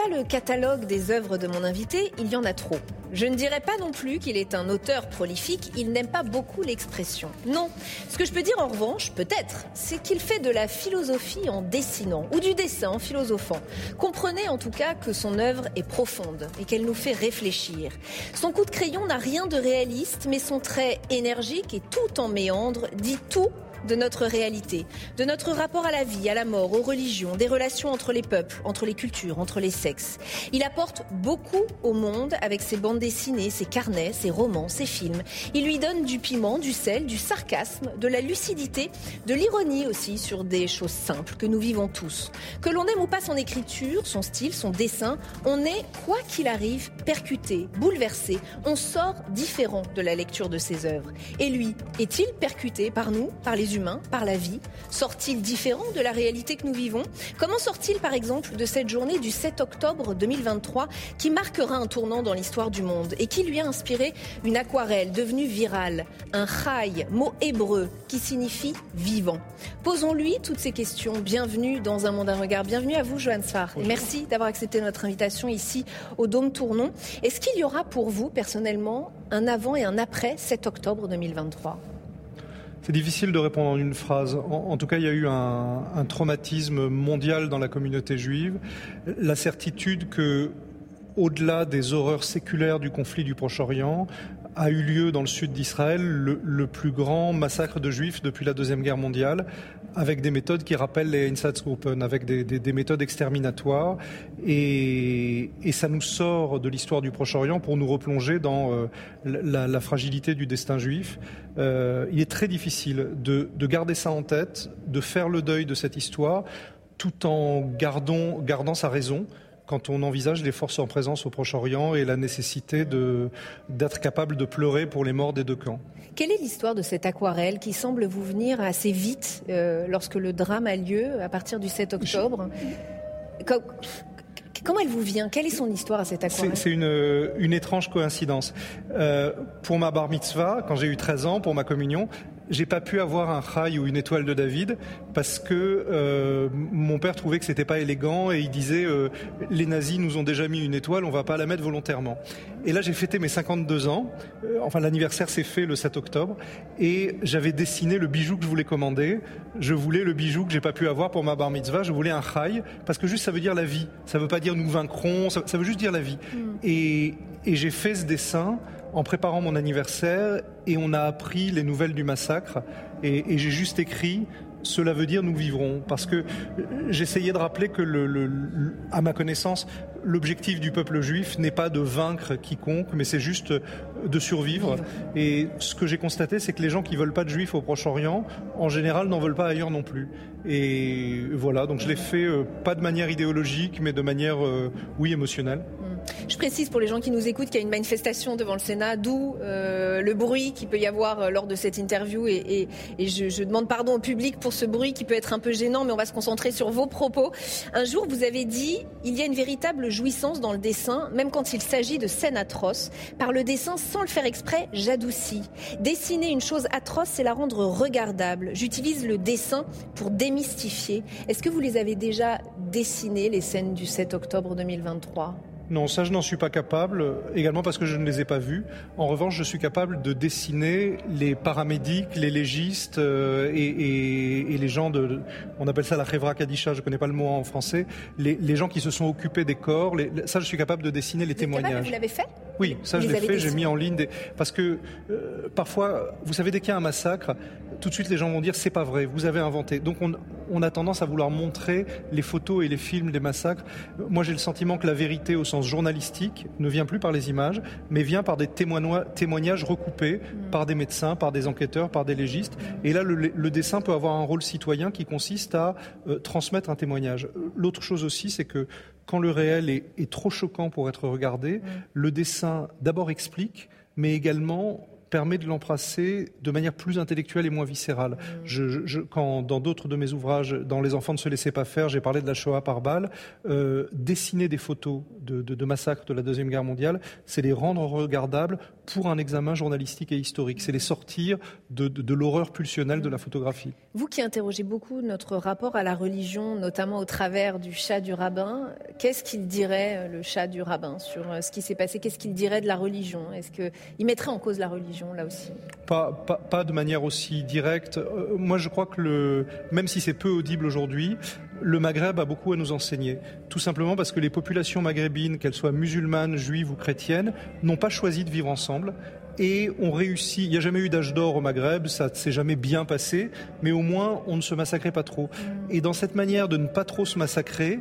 Pas le catalogue des œuvres de mon invité, il y en a trop. Je ne dirai pas non plus qu'il est un auteur prolifique, il n'aime pas beaucoup l'expression. Non, ce que je peux dire en revanche, peut-être, c'est qu'il fait de la philosophie en dessinant, ou du dessin en philosophant. Comprenez en tout cas que son œuvre est profonde et qu'elle nous fait réfléchir. Son coup de crayon n'a rien de réaliste, mais son trait énergique et tout en méandre dit tout de notre réalité, de notre rapport à la vie, à la mort, aux religions, des relations entre les peuples, entre les cultures, entre les sexes. Il apporte beaucoup au monde avec ses bandes dessinées, ses carnets, ses romans, ses films. Il lui donne du piment, du sel, du sarcasme, de la lucidité, de l'ironie aussi sur des choses simples que nous vivons tous. Que l'on aime ou pas son écriture, son style, son dessin, on est, quoi qu'il arrive, percuté, bouleversé. On sort différent de la lecture de ses œuvres. Et lui, est-il percuté par nous, par les humains, par la vie Sort-il différent de la réalité que nous vivons? Comment sort-il par exemple de cette journée du 7 octobre 2023 qui marquera un tournant dans l'histoire du monde et qui lui a inspiré une aquarelle devenue virale, un chai, mot hébreu qui signifie vivant? Posons-lui toutes ces questions. Bienvenue dans Un monde à regard. Bienvenue à vous, Johan Sfar. Merci d'avoir accepté notre invitation ici au Dôme Tournon. Est-ce qu'il y aura pour vous, personnellement, un avant et un après 7 octobre 2023 c'est difficile de répondre en une phrase. En, tout cas, il y a eu un, traumatisme mondial dans la communauté juive. La certitude que, au-delà des horreurs séculaires du conflit du Proche-Orient, a eu lieu dans le sud d'Israël le, plus grand massacre de juifs depuis la Deuxième Guerre mondiale, avec des méthodes qui rappellent les Einsatzgruppen, avec des, des, des méthodes exterminatoires. Et, ça nous sort de l'histoire du Proche-Orient pour nous replonger dans euh, la, fragilité du destin juif. Euh, il est très difficile de, de, garder ça en tête, de faire le deuil de cette histoire, tout en gardant sa raison quand on envisage les forces en présence au Proche-Orient et la nécessité d'être capable de pleurer pour les morts des deux camps. Quelle est l'histoire de cette aquarelle qui semble vous venir assez vite euh, lorsque le drame a lieu à partir du 7 octobre? Je... Comment elle vous vient? Quelle est son histoire à cette aquarelle? C'est une, une, étrange coïncidence. Euh, pour ma bar mitzvah, quand j'ai eu 13 ans, pour ma communion, j'ai pas pu avoir un rail ou une étoile de David parce que euh, mon père trouvait que c'était pas élégant et il disait euh, les nazis nous ont déjà mis une étoile, on va pas la mettre volontairement. Et là j'ai fêté mes 52 ans, euh, enfin l'anniversaire s'est fait le 7 octobre et j'avais dessiné le bijou que je voulais commander. Je voulais le bijou que j'ai pas pu avoir pour ma bar mitzvah, je voulais un rail parce que juste ça veut dire la vie. Ça veut pas dire nous vaincrons, ça, ça veut juste dire la vie. Mm. Et, et j'ai fait ce dessin en préparant mon anniversaire et on a appris les nouvelles du massacre. Et, et j'ai juste écrit cela veut dire nous vivrons. Parce que j'essayais de rappeler que le, le, à ma connaissance l'objectif du peuple juif n'est pas de vaincre quiconque mais c'est juste de survivre. Et ce que j'ai constaté c'est que les gens qui veulent pas de juifs au Proche-Orient en général n'en veulent pas ailleurs non plus. Et voilà donc je l'ai fait euh, pas de manière idéologique mais de manière euh, oui émotionnelle je précise pour les gens qui nous écoutent qu'il y a une manifestation devant le Sénat, d'où euh, le bruit qu'il peut y avoir euh, lors de cette interview. Et, je, je, demande pardon au public pour ce bruit qui peut être un peu gênant, mais on va se concentrer sur vos propos. Un jour, vous avez dit il y a une véritable jouissance dans le dessin, même quand il s'agit de scènes atroces. Par le dessin, sans le faire exprès, j'adoucis. Dessiner une chose atroce, c'est la rendre regardable. J'utilise le dessin pour démystifier. Est-ce que vous les avez déjà dessinées, les scènes du 7 octobre 2023 non, ça je n'en suis pas capable, également parce que je ne les ai pas vus. En revanche, je suis capable de dessiner les paramédics, les légistes euh, et, et, et, les gens de, on appelle ça la Khevra Kadisha, je ne connais pas le mot en français, les, les, gens qui se sont occupés des corps, les, ça je suis capable de dessiner les vous témoignages. Capable, vous l'avez fait? Oui, ça je l'ai fait, j'ai mis en ligne, des... parce que euh, parfois, vous savez, dès qu'il y a un massacre, tout de suite les gens vont dire c'est pas vrai, vous avez inventé. Donc on, on a tendance à vouloir montrer les photos et les films des massacres. Moi j'ai le sentiment que la vérité au sens journalistique ne vient plus par les images, mais vient par des témoignages recoupés mmh. par des médecins, par des enquêteurs, par des légistes. Et là, le, le, dessin peut avoir un rôle citoyen qui consiste à euh, transmettre un témoignage. L'autre chose aussi, c'est que quand le réel est, est, trop choquant pour être regardé, mmh. le dessin d'abord explique, mais également permet de l'embrasser de manière plus intellectuelle et moins viscérale. Je, quand dans d'autres de mes ouvrages, dans Les enfants ne se laissaient pas faire, j'ai parlé de la Shoah par balle. Euh, dessiner des photos de, de, de massacres de la deuxième guerre mondiale, c'est les rendre regardables pour un examen journalistique et historique. C'est les sortir de, de l'horreur pulsionnelle de la photographie. Vous qui interrogez beaucoup notre rapport à la religion, notamment au travers du chat du rabbin, qu'est-ce qu'il dirait le chat du rabbin sur euh, ce qui s'est passé? Qu'est-ce qu'il dirait de la religion? Est-ce qu'il mettrait en cause la religion? Là aussi pas, pas, pas, de manière aussi directe. Euh, moi, je crois que le, même si c'est peu audible aujourd'hui, le Maghreb a beaucoup à nous enseigner. Tout simplement parce que les populations maghrébines, qu'elles soient musulmanes, juives ou chrétiennes, n'ont pas choisi de vivre ensemble et ont réussi. Il n'y a jamais eu d'âge d'or au Maghreb, ça ne s'est jamais bien passé, mais au moins on ne se massacrait pas trop. Et dans cette manière de ne pas trop se massacrer,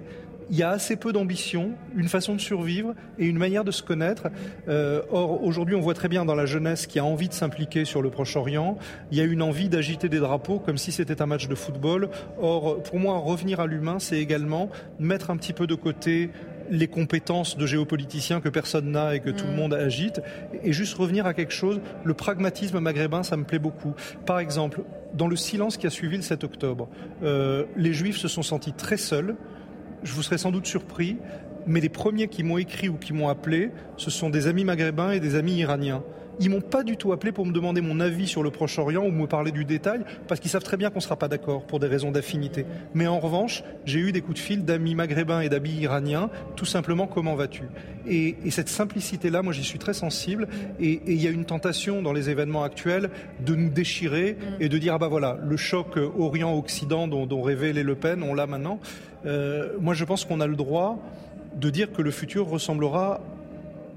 il y a assez peu d'ambition, une façon de survivre et une manière de se connaître. Euh, or, aujourd'hui, on voit très bien dans la jeunesse qui a envie de s'impliquer sur le Proche-Orient, il y a une envie d'agiter des drapeaux comme si c'était un match de football. Or, pour moi, revenir à l'humain, c'est également mettre un petit peu de côté les compétences de géopoliticiens que personne n'a et que tout le mm. monde agite, et juste revenir à quelque chose. Le pragmatisme maghrébin, ça me plaît beaucoup. Par exemple, dans le silence qui a suivi le 7 octobre, euh, les Juifs se sont sentis très seuls je vous serais sans doute surpris, mais les premiers qui m'ont écrit ou qui m'ont appelé, ce sont des amis maghrébins et des amis iraniens. Ils m'ont pas du tout appelé pour me demander mon avis sur le Proche-Orient ou me parler du détail, parce qu'ils savent très bien qu'on ne sera pas d'accord pour des raisons d'affinité. Mais en revanche, j'ai eu des coups de fil d'amis maghrébins et d'amis iraniens, tout simplement comment vas-tu? Et, et, cette simplicité-là, moi j'y suis très sensible, et il y a une tentation dans les événements actuels de nous déchirer et de dire, ah bah voilà, le choc Orient-Occident dont, les Le Pen, on l'a maintenant. Euh, moi je pense qu'on a le droit de dire que le futur ressemblera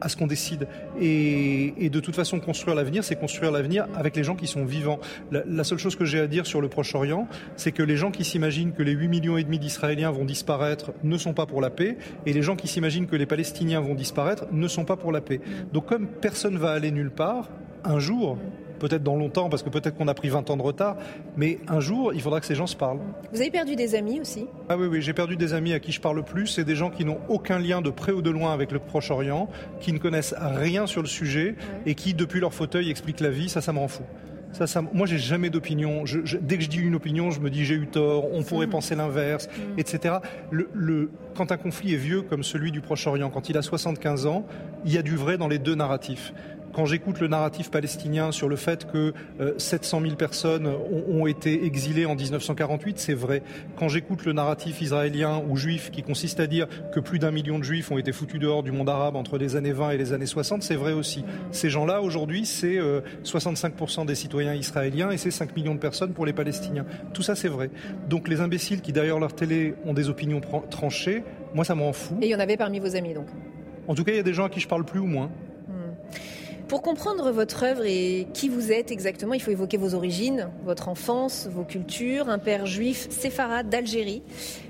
à ce qu'on décide. Et, de toute façon, construire l'avenir, c'est construire l'avenir avec les gens qui sont vivants. La, la seule chose que j'ai à dire sur le Proche-Orient, c'est que les gens qui s'imaginent que les 8 millions et demi d'Israéliens vont disparaître ne sont pas pour la paix, et les gens qui s'imaginent que les Palestiniens vont disparaître ne sont pas pour la paix. Donc comme personne va aller nulle part, un jour, peut-être dans longtemps, parce que peut-être qu'on a pris 20 ans de retard, mais un jour, il faudra que ces gens se parlent. Vous avez perdu des amis aussi Ah oui, oui, j'ai perdu des amis à qui je parle plus. C'est des gens qui n'ont aucun lien de près ou de loin avec le Proche-Orient, qui ne connaissent rien sur le sujet et qui, depuis leur fauteuil, expliquent la vie. Ça, ça me rend fou. Ça, ça, moi, j'ai jamais d'opinion. dès que je dis une opinion, je me dis j'ai eu tort, on pourrait mmh. penser l'inverse, mmh. etc. Le, le, quand un conflit est vieux comme celui du Proche-Orient, quand il a 75 ans, il y a du vrai dans les deux narratifs. Quand j'écoute le narratif palestinien sur le fait que 700 euh, 000 personnes ont, été exilées en 1948, c'est vrai. Quand j'écoute le narratif israélien ou juif qui consiste à dire que plus d'un million de juifs ont été foutus dehors du monde arabe entre les années 20 et les années 60, c'est vrai aussi. Ces gens-là, aujourd'hui, c'est 65% euh, des citoyens israéliens et c'est 5 millions de personnes pour les Palestiniens. Tout ça, c'est vrai. Donc les imbéciles qui, derrière leur télé, ont des opinions tranchées, moi, ça m'en fout. Et il y en avait parmi vos amis, donc? En tout cas, il y a des gens à qui je parle plus ou moins. Pour comprendre votre œuvre et qui vous êtes exactement, il faut évoquer vos origines, votre enfance, vos cultures, un père juif séfarade d'Algérie,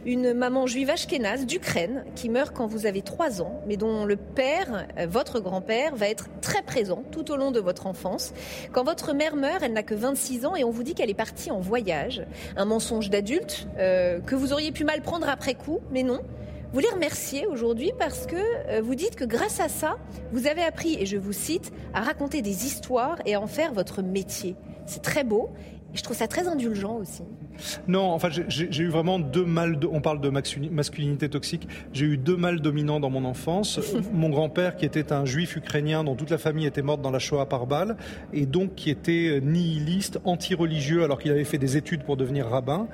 une maman juive ashkénaze d'Ukraine qui meurt quand vous avez 3 ans, mais dont le père, euh, votre grand-père, va être très présent tout au long de votre enfance. Quand votre mère meurt, elle n'a que 26 ans et on vous dit qu'elle est partie en voyage. Un mensonge d'adulte euh, que vous auriez pu mal prendre après coup, mais non vous les remercier aujourd'hui parce que euh, vous dites que grâce à ça, vous avez appris, et je vous cite, à raconter des histoires et à en faire votre métier. C'est très beau et je trouve ça très indulgent aussi. Non, enfin, j'ai eu vraiment deux mâles. on parle de masculinité toxique. J'ai eu deux mâles dominants dans mon enfance. mon grand-père, qui était un juif ukrainien dont toute la famille était morte dans la Shoah par balle, et donc qui était nihiliste, anti-religieux, alors qu'il avait fait des études pour devenir rabbin.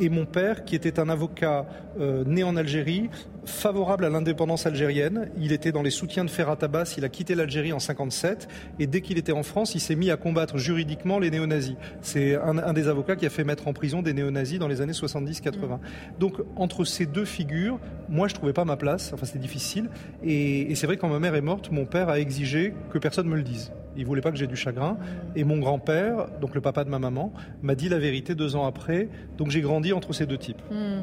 Et mon père, qui était un avocat euh, né en Algérie, favorable à l'indépendance algérienne. Il était dans les soutiens de Ferrat Abbas. Il a quitté l'Algérie en 57, et dès qu'il était en France, il s'est mis à combattre juridiquement les néo-nazis. C'est un, un des avocats qui a fait mettre en prison des néo-nazis dans les années 70-80. Donc entre ces deux figures, moi je trouvais pas ma place, enfin c'était difficile, et, et c'est vrai que quand ma mère est morte, mon père a exigé que personne me le dise. Il voulait pas que j'ai du chagrin. Et mon grand-père, donc le papa de ma maman, m'a dit la vérité deux ans après. Donc j'ai grandi entre ces deux types. Hmm.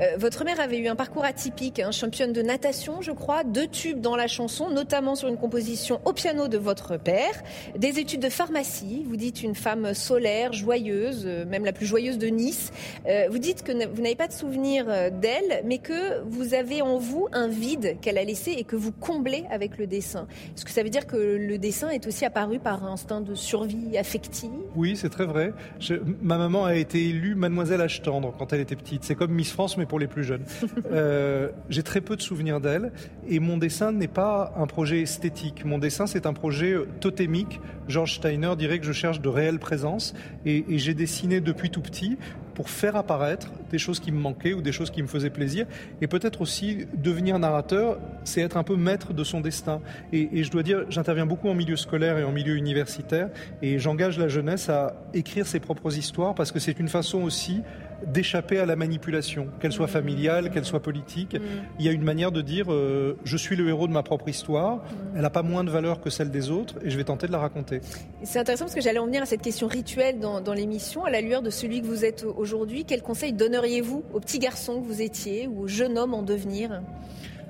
Euh, votre mère avait eu un parcours atypique, hein, championne de natation, je crois, deux tubes dans la chanson, notamment sur une composition au piano de votre père, des études de pharmacie. Vous dites une femme solaire, joyeuse, euh, même la plus joyeuse de Nice. Euh, vous dites que vous n'avez pas de souvenir d'elle, mais que vous avez en vous un vide qu'elle a laissé et que vous comblez avec le dessin. Est-ce que ça veut dire que le dessin est aussi apparu par instinct de survie affective? Oui, c'est très vrai. ma maman a été élue Mademoiselle H tendre quand elle était petite. C'est comme Miss France, mais pour les plus jeunes. Euh, j'ai très peu de souvenirs d'elle. Et mon dessin n'est pas un projet esthétique. Mon dessin, c'est un projet totémique. George Steiner dirait que je cherche de réelle présence. et j'ai dessiné depuis tout petit pour faire apparaître des choses qui me manquaient ou des choses qui me faisaient plaisir. Et peut-être aussi devenir narrateur, c'est être un peu maître de son destin. Et, je dois dire, j'interviens beaucoup en milieu scolaire et en milieu universitaire, et j'engage la jeunesse à écrire ses propres histoires parce que c'est une façon aussi d'échapper à la manipulation, qu'elle soit familiale, qu'elle soit politique. Mm. Il y a une manière de dire euh, je suis le héros de ma propre histoire, mm. elle n'a pas moins de valeur que celle des autres et je vais tenter de la raconter. C'est intéressant parce que j'allais en venir à cette question rituelle dans, dans l'émission, à la lueur de celui que vous êtes aujourd'hui. Quel conseil donneriez-vous au petit garçon que vous étiez ou au jeune homme en devenir?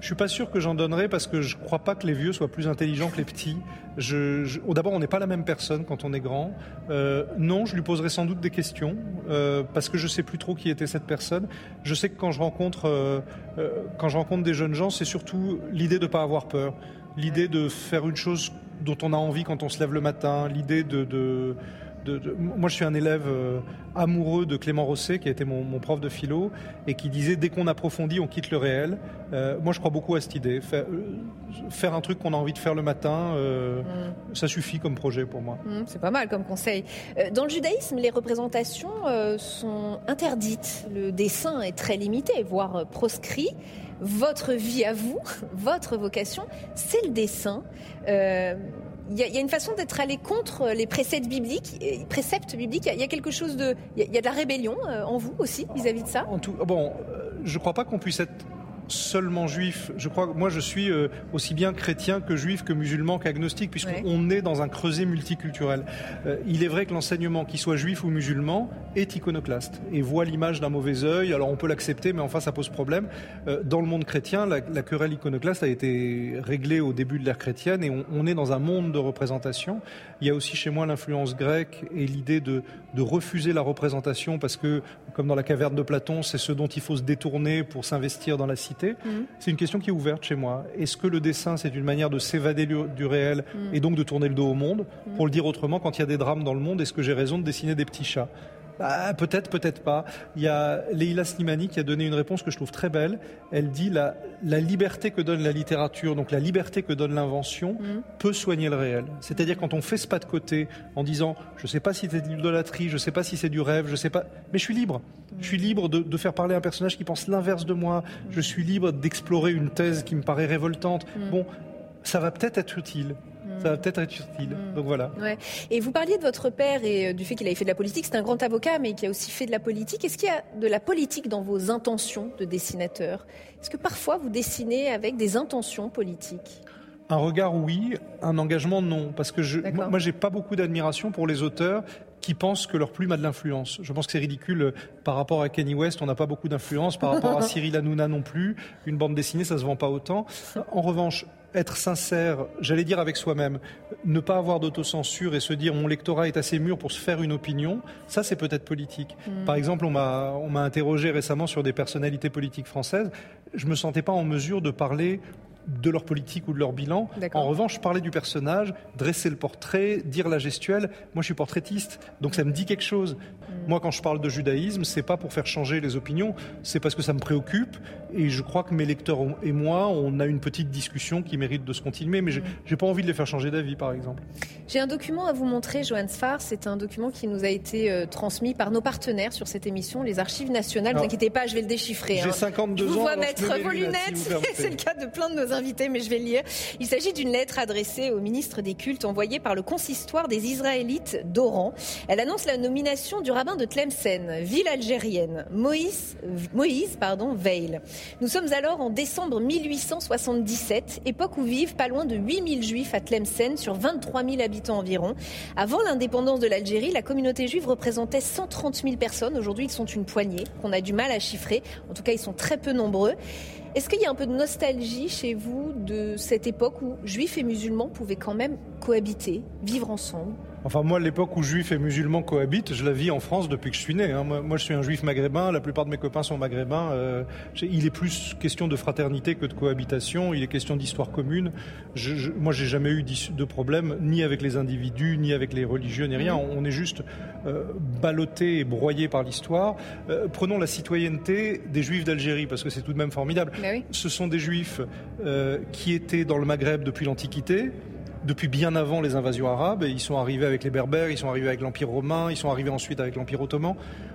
Je suis pas sûr que j'en donnerai parce que je crois pas que les vieux soient plus intelligents que les petits. Je, oh, D'abord, on n'est pas la même personne quand on est grand. Euh, non, je lui poserai sans doute des questions euh, parce que je sais plus trop qui était cette personne. Je sais que quand je rencontre, euh, quand je rencontre des jeunes gens, c'est surtout l'idée de ne pas avoir peur, l'idée de faire une chose dont on a envie quand on se lève le matin, l'idée de, de moi, je suis un élève euh, amoureux de Clément Rosset, qui a été mon, prof de philo, et qui disait dès qu'on approfondit, on quitte le réel. Euh, moi, je crois beaucoup à cette idée. Faire, euh, un truc qu'on a envie de faire le matin, mm. ça suffit comme projet pour moi. Mm, c'est pas mal comme conseil. Dans le judaïsme, les représentations sont interdites. Le dessin est très limité, voire proscrit votre vie à vous, votre vocation, c'est le dessin il y, a une façon d'être allé contre les préceptes bibliques. Préceptes bibliques, il y, a quelque chose de, il y, a de la rébellion euh, en vous aussi vis-à-vis de ça? En tout, bon, euh, je ne crois pas qu'on puisse être seulement juif. Je crois que moi, je suis euh, aussi bien chrétien que juif, que musulman, qu'agnostique, puisqu'on est dans un creuset multiculturel. Euh, il est vrai que l'enseignement, qu'il soit juif ou musulman, est iconoclaste et voit l'image d'un mauvais œil. Alors on peut l'accepter, mais enfin ça pose problème. Euh, dans le monde chrétien, la, querelle iconoclaste a été réglée au début de l'ère chrétienne et on, est dans un monde de représentation. Il y a aussi chez moi l'influence grecque et l'idée de, de refuser la représentation parce que, comme dans la caverne de Platon, c'est ce dont il faut se détourner pour s'investir dans la cité Mhm. C'est une question qui est ouverte chez moi. Est-ce que le dessin, c'est une manière de s'évader du, réel mhm. et donc de tourner le dos au monde? Pour le dire autrement, quand il y a des drames dans le monde, est-ce que j'ai raison de dessiner des petits chats? Bah, peut-être, peut-être pas. Il y a Leila Slimani qui a donné une réponse que je trouve très belle. Elle dit la, la liberté que donne la littérature, donc la liberté que donne l'invention, peut soigner le réel. C'est-à-dire quand on fait ce pas de côté en disant je ne sais pas si c'est de l'idolâtrie, je ne sais pas si c'est du rêve, je sais pas, mais je suis libre. Je suis libre de, faire parler un personnage qui pense l'inverse de moi. Je suis libre d'explorer une thèse qui me paraît révoltante. Mm. Bon, ça va peut-être être utile. Ça va peut-être être utile. Mm. Donc voilà. Ouais. Et vous parliez de votre père et euh, du fait qu'il avait fait de la politique. C'est un grand avocat, mais qui a aussi fait de la politique. Est-ce qu'il y a de la politique dans vos intentions de dessinateur? Est-ce que parfois vous dessinez avec des intentions politiques? Un regard, oui. Un engagement, non. Parce que je, moi, j'ai pas beaucoup d'admiration pour les auteurs qui pensent que leur plume a de l'influence. Je pense que c'est ridicule euh, par rapport à Kenny West, on n'a pas beaucoup d'influence, par rapport à Cyril Hanouna non plus. Une bande dessinée, ça se vend pas autant. En revanche, être sincère, j'allais dire avec soi-même, ne pas avoir d'autocensure et se dire mon lectorat est assez mûr pour se faire une opinion, ça c'est peut-être politique. Hmm. Par exemple, on m'a on m'a interrogé récemment sur des personnalités politiques françaises, je me sentais pas en mesure de parler de leur politique ou de leur bilan. En revanche, parler du personnage, dresser le portrait, dire la gestuelle. Moi, je suis portraitiste, donc ça me dit quelque chose. Mm. Moi, quand je parle de judaïsme, c'est pas pour faire changer les opinions, c'est parce que ça me préoccupe et je crois que mes lecteurs et moi, on a une petite discussion qui mérite de se continuer, mais j'ai mm. pas envie de les faire changer d'avis, par exemple. J'ai un document à vous montrer, Johan Sfar. C'est un document qui nous a été euh, transmis par nos partenaires sur cette émission, les Archives nationales. Ne vous inquiétez pas, je vais le déchiffrer. J'ai 52 hein. ans. Je vous vois mettre vos lunettes. c'est le cas de plein de nos invités, mais je vais lire. Il s'agit d'une lettre adressée au ministre des Cultes envoyée par le consistoire des Israélites d'Oran. Elle annonce la nomination du rabbin de Tlemcen, ville algérienne, Moïse, Moïse pardon, Veil. Nous sommes alors en décembre 1877, époque où vivent pas loin de 8000 juifs à Tlemcen sur 23 000 habitants environ. Avant l'indépendance de l'Algérie, la communauté juive représentait 130 000 personnes. Aujourd'hui, ils sont une poignée qu'on a du mal à chiffrer. En tout cas, ils sont très peu nombreux. Est-ce qu'il y a un peu de nostalgie chez vous de cette époque où juifs et musulmans pouvaient quand même cohabiter, vivre ensemble Enfin, moi, l'époque où juifs et musulmans cohabitent, je la vis en France depuis que je suis né. Hein. Moi, je suis un juif maghrébin, la plupart de mes copains sont maghrébins. Euh, il est plus question de fraternité que de cohabitation, il est question d'histoire commune. Je, je, moi, j'ai jamais eu de problème, ni avec les individus, ni avec les religieux, ni rien. On est juste euh, ballotté et broyé par l'histoire. Euh, prenons la citoyenneté des juifs d'Algérie, parce que c'est tout de même formidable. Oui. Ce sont des juifs euh, qui étaient dans le Maghreb depuis l'Antiquité, depuis bien avant les invasions arabes. Et ils sont arrivés avec les Berbères, ils sont arrivés avec l'Empire romain, ils sont arrivés ensuite avec l'Empire ottoman.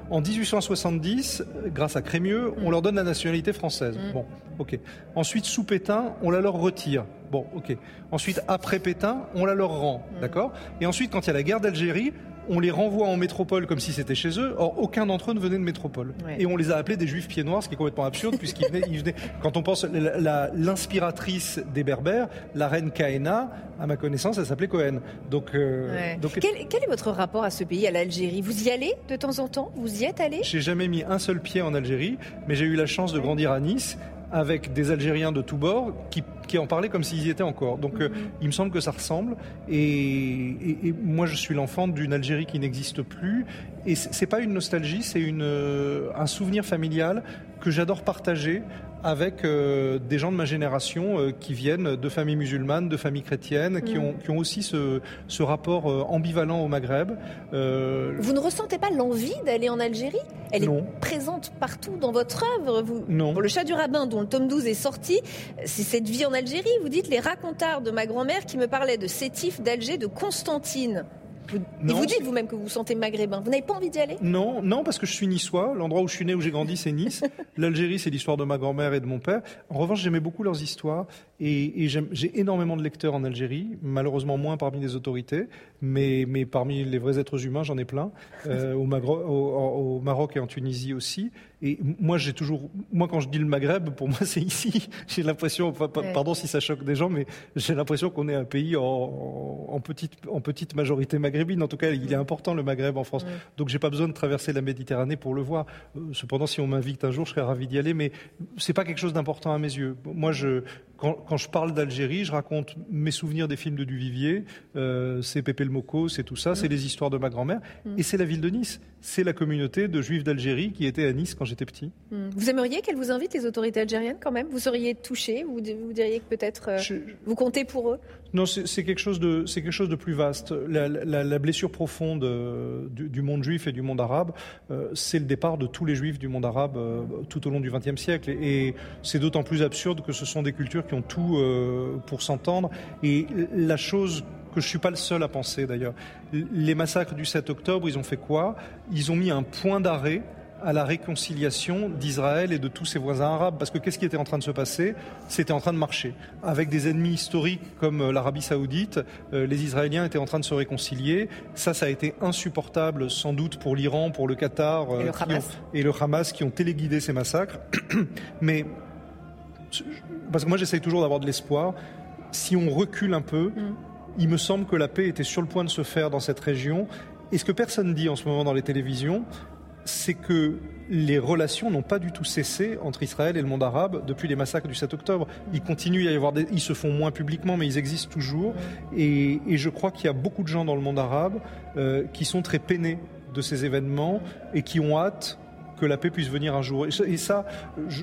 En 1870, grâce à Crémieux, on leur donne la nationalité française. Mm. Bon, ok. Ensuite, sous Pétain, on la leur retire. Bon, ok. Ensuite, après Pétain, on la leur rend. Mm. D'accord? Et ensuite, quand il y a la guerre d'Algérie, on les renvoie en métropole comme si c'était chez eux. Or, aucun d'entre eux ne venait de métropole. Et on les a appelés des juifs pieds noirs, ce qui est complètement absurde, puisqu'ils venaient, quand on pense, l'inspiratrice des Berbères, la reine Kaena, à ma connaissance, elle s'appelait Cohen. Donc, euh, donc... Quel, est votre rapport à ce pays, à l'Algérie? Vous y allez de temps en temps? Vous y êtes allé? J'ai jamais mis un seul pied en Algérie, mais j'ai eu la chance de grandir à Nice avec des Algériens de tous bords qui, en parlaient comme s'ils y étaient encore. Donc euh, il me semble que ça ressemble. Et, moi, je suis l'enfant d'une Algérie qui n'existe plus. Et c'est pas une nostalgie, c'est euh, un souvenir familial que j'adore partager avec euh, des gens de ma génération euh, qui viennent de familles musulmanes, de familles chrétiennes, qui, mm. ont, qui ont aussi ce, ce rapport euh, ambivalent au Maghreb. Vous ne ressentez pas l'envie d'aller en Algérie? Elle est présente partout dans votre œuvre. Vous, non. Pour le chat du rabbin, dont le tome 12 est sorti, c'est cette vie en Algérie. Vous dites les racontards de ma grand-mère qui me parlaient de Sétif, d'Alger, de Constantine. Vous, et vous dites vous-même que vous vous sentez maghrébin. Vous n'avez pas envie d'y aller? Non, non, parce que je suis niçois. L'endroit où je suis né, où j'ai grandi, c'est Nice. L'Algérie, c'est l'histoire de ma grand-mère et de mon père. En revanche, j'aimais beaucoup leurs histoires et, j'ai énormément de lecteurs en Algérie. Malheureusement, moins parmi les autorités, mais, mais parmi les vrais êtres humains, j'en ai plein. Euh, au, au, Maroc et en Tunisie aussi. Et moi, j'ai toujours, moi, quand je dis le Maghreb, pour moi, c'est ici. J'ai l'impression, pardon si ça choque des gens, mais j'ai l'impression qu'on est un pays en, petite, en petite majorité maghrébine. En tout cas, il est important le Maghreb en France. Donc, Donc, j'ai pas besoin de traverser la Méditerranée pour le voir. Euh, cependant, si on m'invite un jour, je serais ravi d'y aller, mais c'est pas quelque chose d'important à mes yeux. Moi, je, quand, je parle d'Algérie, je raconte mes souvenirs des films de Duvivier, euh, c'est Pépé le Moco, c'est tout ça, c'est mm. les histoires de ma grand-mère, mm. et c'est la ville de Nice. C'est la communauté de juifs d'Algérie qui était à Nice quand j'étais petit. Mm. Vous aimeriez qu'elle vous invite, les autorités algériennes, quand même? Vous seriez touché vous, vous diriez que peut-être euh, vous comptez pour eux? Non, c'est quelque, chose de, quelque chose de plus vaste. La, blessure profonde euh, du, monde juif et du monde arabe, c'est le départ de tous les juifs du monde arabe tout au long du XXe siècle. Et, et c'est d'autant plus absurde que ce sont des cultures qui ont tout euh, pour s'entendre. Et la chose que je suis pas le seul à penser d'ailleurs, les massacres du 7 octobre, ils ont fait quoi? Ils ont mis un point d'arrêt à la réconciliation d'Israël et de tous ses voisins arabes. Parce que qu'est-ce qui était en train de se passer? C'était en train de marcher. Avec des ennemis historiques comme euh, l'Arabie saoudite, euh, les Israéliens étaient en train de se réconcilier. Ça, ça a été insupportable sans doute pour l'Iran, pour le Qatar et, le et le Hamas qui ont téléguidé ces massacres. Mais parce que moi j'essaye toujours d'avoir de l'espoir. Si on recule un peu, mm. il me semble que la paix était sur le point de se faire dans cette région. Et ce que personne dit en ce moment dans les télévisions, c'est que les relations n'ont pas du tout cessé entre Israël et le monde arabe depuis les massacres du 7 octobre. Il continue à y avoir des, ils se font moins publiquement, mais ils existent toujours. Et, je crois qu'il y a beaucoup de gens dans le monde arabe euh, qui sont très peinés de ces événements et qui ont hâte que la paix puisse venir un jour. Et ça,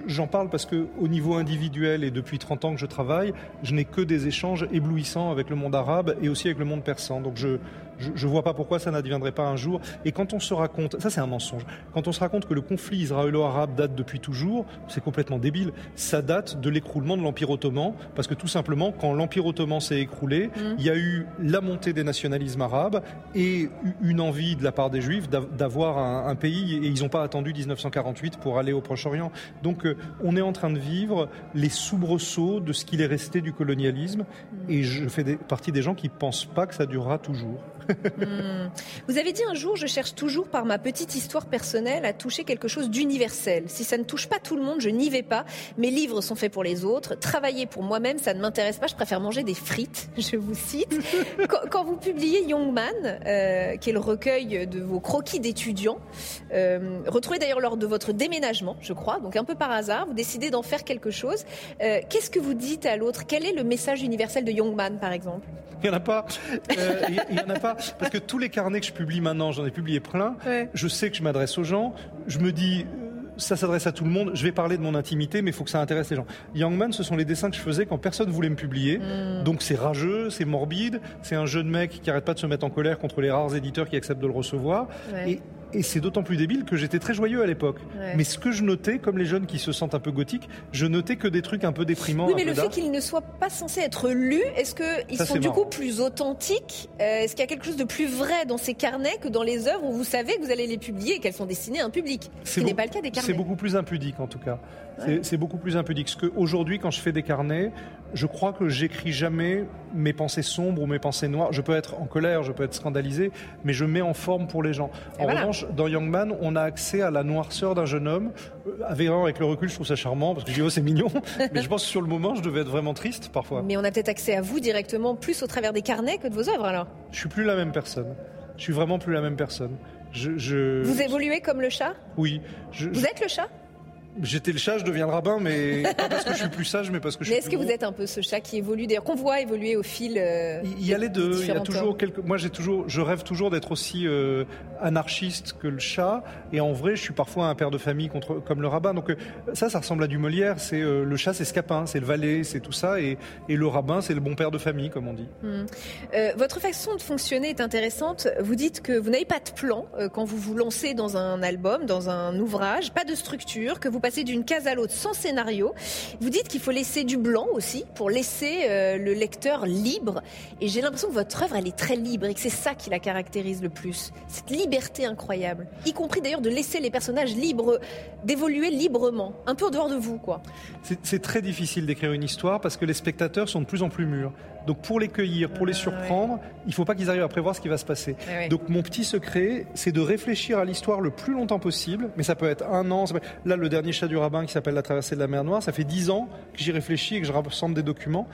j'en parle parce que au niveau individuel et depuis 30 ans que je travaille, je n'ai que des échanges éblouissants avec le monde arabe et aussi avec le monde persan. Donc je, je ne vois pas pourquoi ça n'adviendrait pas un jour. Et quand on se raconte, ça c'est un mensonge, quand on se raconte que le conflit israélo-arabe date depuis toujours, c'est complètement débile. Ça date de l'écroulement de l'Empire ottoman, parce que tout simplement, quand l'Empire ottoman s'est écroulé, mmh. il y a eu la montée des nationalismes arabes et une envie de la part des Juifs d'avoir un, pays, et ils n'ont pas attendu 1948 pour aller au Proche-Orient. Donc euh, on est en train de vivre les soubresauts de ce qu'il est resté du colonialisme, mmh. et je fais partie des gens qui ne pensent pas que ça durera toujours. Hmm. Vous avez dit un jour, je cherche toujours par ma petite histoire personnelle à toucher quelque chose d'universel. Si ça ne touche pas tout le monde, je n'y vais pas. Mes livres sont faits pour les autres. Travailler pour moi-même, ça ne m'intéresse pas. Je préfère manger des frites. Je vous cite. quand, vous publiez Young Man, euh, qui est le recueil de vos croquis d'étudiants, euh, retrouvé d'ailleurs lors de votre déménagement, je crois, donc un peu par hasard, vous décidez d'en faire quelque chose. Euh, qu'est-ce que vous dites à l'autre? Quel est le message universel de Young Man, par exemple? Il n'y en a pas. il n'y en a pas parce que tous les carnets que je publie maintenant, j'en ai publié plein, je sais que je m'adresse aux gens, je me dis, ça s'adresse à tout le monde. Je vais parler de mon intimité, mais il faut que ça intéresse les gens. Youngman, ce sont les dessins que je faisais quand personne voulait me publier. Hmm. Donc c'est rageux, c'est morbide, c'est un jeune mec qui arrête pas de se mettre en colère contre les rares éditeurs qui acceptent de le recevoir. Et et c'est d'autant plus débile que j'étais très joyeux à l'époque. Mais ce que je notais, comme les jeunes qui se sentent un peu gothiques, je notais que des trucs un peu déprimants. Oui, mais le fait qu'ils ne soient pas censés être lus, est-ce qu'ils sont du coup plus authentiques euh, Est-ce qu'il y a quelque chose de plus vrai dans ces carnets que dans les œuvres où vous savez que vous allez les publier et qu'elles sont destinées à un public Ce qui n'est pas le cas des carnets. C'est beaucoup plus impudique en tout cas. C'est beaucoup plus impudique. Parce qu'aujourd'hui, quand je fais des carnets, je crois que j'écris jamais mes pensées sombres ou mes pensées noires. Je peux être en colère, je peux être scandalisé, mais je mets en forme pour les gens. En revanche, dans Young Man, on a accès à la noirceur d'un jeune homme. Euh, avec le recul, je trouve ça charmant parce que je dis oh c'est mignon, mais je pense que sur le moment, je devais être vraiment triste parfois. Mais on a peut-être accès à vous directement plus au travers des carnets que de vos œuvres alors. Je suis plus la même personne. Je suis vraiment plus la même personne. Je, Vous évoluez comme le chat? Oui. vous êtes le chat? J'étais le chat, je deviens le rabbin, mais pas parce que je suis plus sage, mais parce que je mais suis. est-ce que vous êtes un peu ce chat qui évolue, d'ailleurs, qu'on voit évoluer au fil euh, Il y a les deux. Il y a toujours quelques. Moi, j'ai toujours, je rêve toujours d'être aussi euh, anarchiste que le chat, et en vrai, je suis parfois un père de famille contre, comme le rabbin. Donc euh, ça, ça ressemble à du Molière. C'est le chat, c'est Scapin, c'est le valet, c'est tout ça, et, et le rabbin, c'est le bon père de famille, comme on dit. Hmm. votre façon de fonctionner est intéressante. Vous dites que vous n'avez pas de plan quand vous vous lancez dans un album, dans un ouvrage, pas de structure, que vous passez d'une case à l'autre sans scénario. Vous dites qu'il faut laisser du blanc aussi pour laisser euh, le lecteur libre. Et j'ai l'impression que votre œuvre, elle est très libre et que c'est ça qui la caractérise le plus. Cette liberté incroyable. Y compris d'ailleurs de laisser les personnages libres, d'évoluer librement. Un peu en dehors de vous, quoi. C'est très difficile d'écrire une histoire parce que les spectateurs sont de plus en plus mûrs. Donc pour les cueillir, pour les surprendre, il ne faut pas qu'ils arrivent à prévoir ce qui va se passer. Donc mon petit secret, c'est de réfléchir à l'histoire le plus longtemps possible. Mais ça peut être un an. Là, le dernier chat du rabbin qui s'appelle La traversée de la mer Noire, ça fait dix ans que j'y réfléchis et que je rassemble des documents.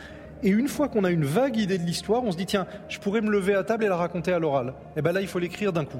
Et une fois qu'on a une vague idée de l'histoire, on se dit tiens, je pourrais me lever à table et la raconter à l'oral. Et ben là, il faut l'écrire d'un coup.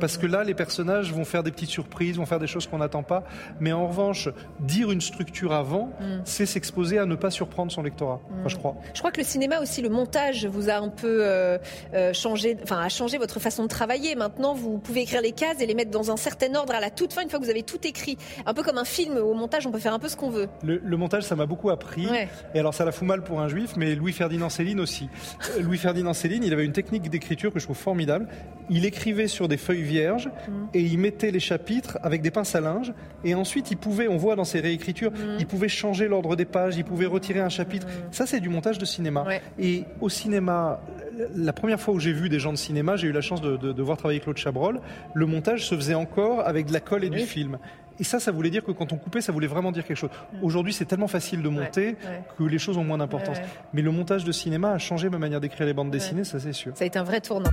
Parce que là, les personnages vont faire des petites surprises, vont faire des choses qu'on n'attend pas. Mais en revanche, dire une structure avant, mm. c'est s'exposer à ne pas surprendre son lectorat. je crois. Je crois que le cinéma aussi, le montage vous a un peu euh, euh, changé, enfin, a changé votre façon de travailler. Maintenant, vous pouvez écrire les cases et les mettre dans un certain ordre à la toute fin, une fois que vous avez tout écrit. Un peu comme un film, au montage, on peut faire un peu ce qu'on veut. Le, montage, ça m'a beaucoup appris. Et alors, ça la fout mal pour un juif, mais Louis-Ferdinand Céline aussi. Euh, Louis-Ferdinand Céline, il avait une technique d'écriture que je trouve formidable. Il écrivait sur des feuilles vierge et il mettait les chapitres avec des pinces à linge et ensuite il pouvait, on voit dans ses réécritures, mm. il pouvait changer l'ordre des pages, il pouvait retirer un chapitre. Mm. Ça c'est du montage de cinéma. Et au cinéma, la première fois où j'ai vu des gens de cinéma, j'ai eu la chance de, voir travailler Claude Chabrol, le montage se faisait encore avec de la colle et du film. Et ça, ça voulait dire que quand on coupait, ça voulait vraiment dire quelque chose. Mm. Aujourd'hui, c'est tellement facile de monter que les choses ont moins d'importance. Mais le montage de cinéma a changé ma manière d'écrire les bandes dessinées, ça c'est sûr. Ça a été un vrai tournant.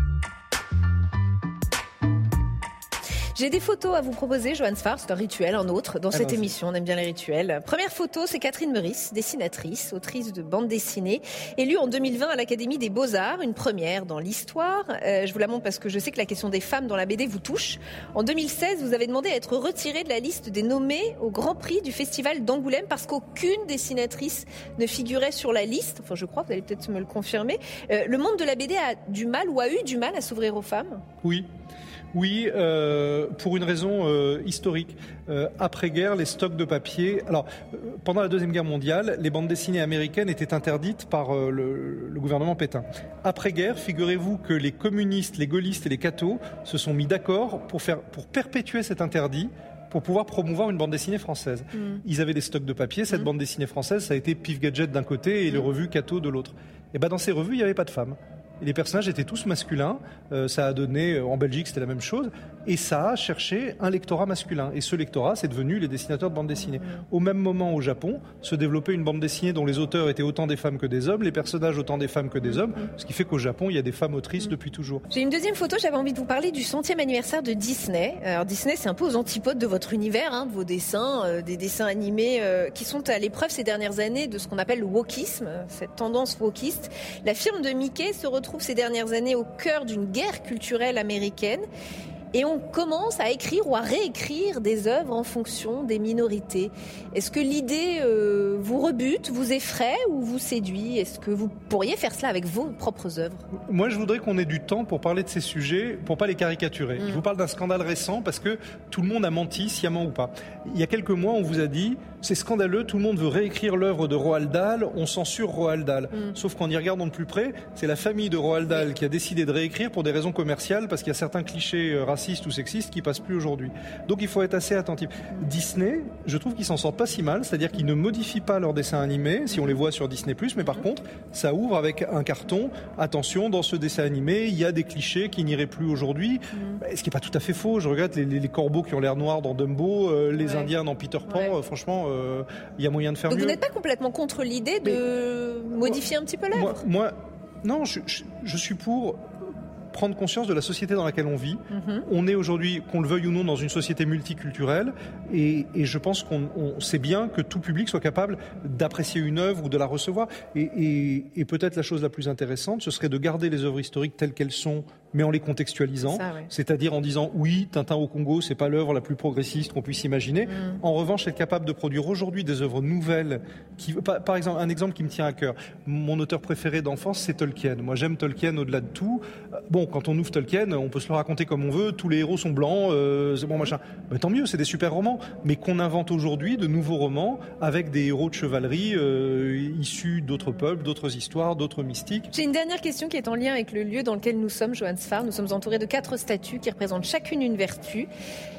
J'ai des photos à vous proposer, Johannes Farr. C'est un rituel, un autre, dans cette émission. On aime bien les rituels. Première photo, c'est Catherine Meurice, dessinatrice, autrice de bande dessinée, élue en 2020 à l'Académie des Beaux-Arts, une première dans l'histoire. Euh, je vous la montre parce que je sais que la question des femmes dans la BD vous touche. En 2016, vous avez demandé à être retirée de la liste des nommés au Grand Prix du Festival d'Angoulême parce qu'aucune dessinatrice ne figurait sur la liste. Enfin, je crois, vous allez peut-être me le confirmer. Euh, le monde de la BD a du mal ou a eu du mal à s'ouvrir aux femmes? Oui. Oui, euh, pour une raison euh, historique. Euh, après-guerre, les stocks de papier. Alors, pendant la Deuxième Guerre mondiale, les bandes dessinées américaines étaient interdites par le, le, gouvernement Pétain. Après-guerre, figurez-vous que les communistes, les gaullistes et les cathos se sont mis d'accord pour, faire, pour perpétuer cet interdit pour pouvoir promouvoir une bande dessinée française. Mm. Ils avaient des stocks de papier. Cette mm. bande dessinée française, ça a été Pif Gadget d'un côté et les mm. revues Cato de l'autre. Et ben dans ces revues, il n'y avait pas de femmes les personnages étaient tous masculins. Euh, ça a donné, euh, en Belgique, c'était la même chose. Et ça a cherché un lectorat masculin. Et ce lectorat, c'est devenu les dessinateurs de bande dessinée. Au même moment, au Japon, se développait une bande dessinée dont les auteurs étaient autant des femmes que des hommes, les personnages autant des femmes que des hommes, ce qui fait qu'au Japon, il y a des femmes autrices depuis toujours. J'ai une deuxième photo, j'avais envie de vous parler du centième anniversaire de Disney. Alors Disney, c'est un peu aux antipodes de votre univers, hein, de vos dessins, euh, des dessins animés qui sont à l'épreuve ces dernières années de ce qu'on appelle le wokisme, cette tendance wokiste. La firme de Mickey se retrouve ces dernières années au cœur d'une guerre culturelle américaine. Et on commence à écrire ou à réécrire des œuvres en fonction des minorités. Est-ce que l'idée euh, vous rebute, vous effraie ou vous séduit? Est-ce que vous pourriez faire cela avec vos propres œuvres? Moi, je voudrais qu'on ait du temps pour parler de ces sujets, pour pas les caricaturer. Mm. Je vous parle d'un scandale récent parce que tout le monde a menti, sciemment ou pas. Il y a quelques mois, on vous a dit c'est scandaleux, tout le monde veut réécrire l'œuvre de Roald Dahl, on censure Roald Dahl. Mm. Sauf qu'en y regardant de plus près, c'est la famille de Roald Dahl qui a décidé de réécrire pour des raisons commerciales parce qu'il y a certains clichés euh, racistes ou sexistes qui passent plus aujourd'hui. Donc il faut être assez attentif. Disney, je trouve qu'ils s'en sortent pas si mal, c'est-à-dire qu'ils ne modifient pas leurs dessins animés si on les voit sur Disney+, mais par contre, ça ouvre avec un carton. Attention, dans ce dessin animé, il y a des clichés qui n'iraient plus aujourd'hui. Mm. Ce qui n'est pas tout à fait faux. Je regarde les, corbeaux qui ont l'air noirs dans Dumbo, euh, les Indiens dans Peter Pan. Euh, franchement, il y a moyen de faire Donc mieux. Vous n'êtes pas complètement contre l'idée de modifier un petit peu l'œuvre? moi, non, je, je, suis pour prendre conscience de la société dans laquelle on vit. Mhm. On est aujourd'hui, qu'on le veuille ou non, dans une société multiculturelle, et, et je pense qu'on sait bien que tout public soit capable d'apprécier une œuvre ou de la recevoir. Et, et, et peut-être la chose la plus intéressante, ce serait de garder les œuvres historiques telles qu'elles sont, mais en les contextualisant, c'est-à-dire en disant oui, Tintin au Congo, c'est pas l'œuvre la plus progressiste qu'on puisse imaginer. Mhm. En revanche, être capable de produire aujourd'hui des œuvres nouvelles, qui, par, par exemple, un exemple qui me tient à cœur. Mon auteur préféré d'enfance, c'est Tolkien. Moi, j'aime Tolkien au-delà de tout. Bon, quand on ouvre Tolkien, on peut se le raconter comme on veut, tous les héros sont blancs, euh, c'est bon machin. Mais tant mieux, c'est des super romans. Mais qu'on invente aujourd'hui de nouveaux romans avec des héros de chevalerie euh, issus d'autres peuples, d'autres histoires, d'autres mystiques. J'ai une dernière question qui est en lien avec le lieu dans lequel nous sommes, Johannes Nous sommes entourés de quatre statues qui représentent chacune une vertu.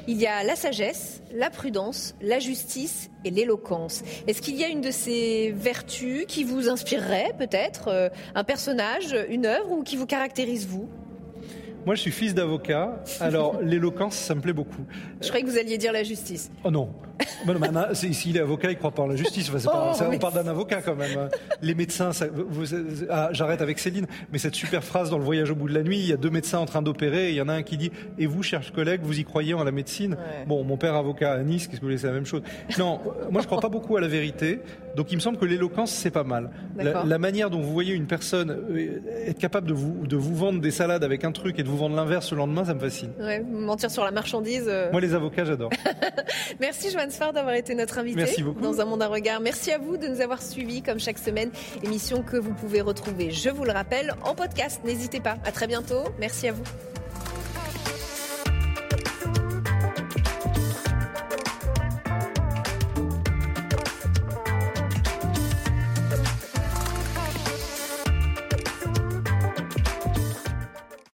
Il y a la sagesse, la prudence, la justice et l'éloquence. Est-ce qu'il y a une de ces vertus qui vous inspirerait peut-être, euh, un personnage, une œuvre ou qui vous caractérise vous? Moi, je suis fils d'avocat, alors l'éloquence, ça me plaît beaucoup. Je croyais que vous alliez dire la justice. Oh non. S'il est avocat, il croit pas en la justice. Oh, on parle d'un avocat quand même. Les médecins, ah, j'arrête avec Céline, mais cette super phrase dans Le voyage au bout de la nuit, il y a deux médecins en train d'opérer, il y en a un qui dit Et vous, chers collègues, vous y croyez en la médecine? Bon, mon père avocat à Nice, qu'est-ce que vous voulez, c'est la même chose. Non, moi je crois pas beaucoup à la vérité, donc il me semble que l'éloquence, c'est pas mal. La, manière dont vous voyez une personne euh, être capable de vous, de vous vendre des salades avec un truc et de vous vendre l'inverse le lendemain, ça me fascine. mentir sur la marchandise. Euh. Moi, les avocats, j'adore. Merci Joanne D'avoir été notre invité Merci beaucoup. dans Un Monde à Regard. Merci à vous de nous avoir suivis comme chaque semaine. Émission que vous pouvez retrouver, je vous le rappelle, en podcast. N'hésitez pas. À très bientôt. Merci à vous.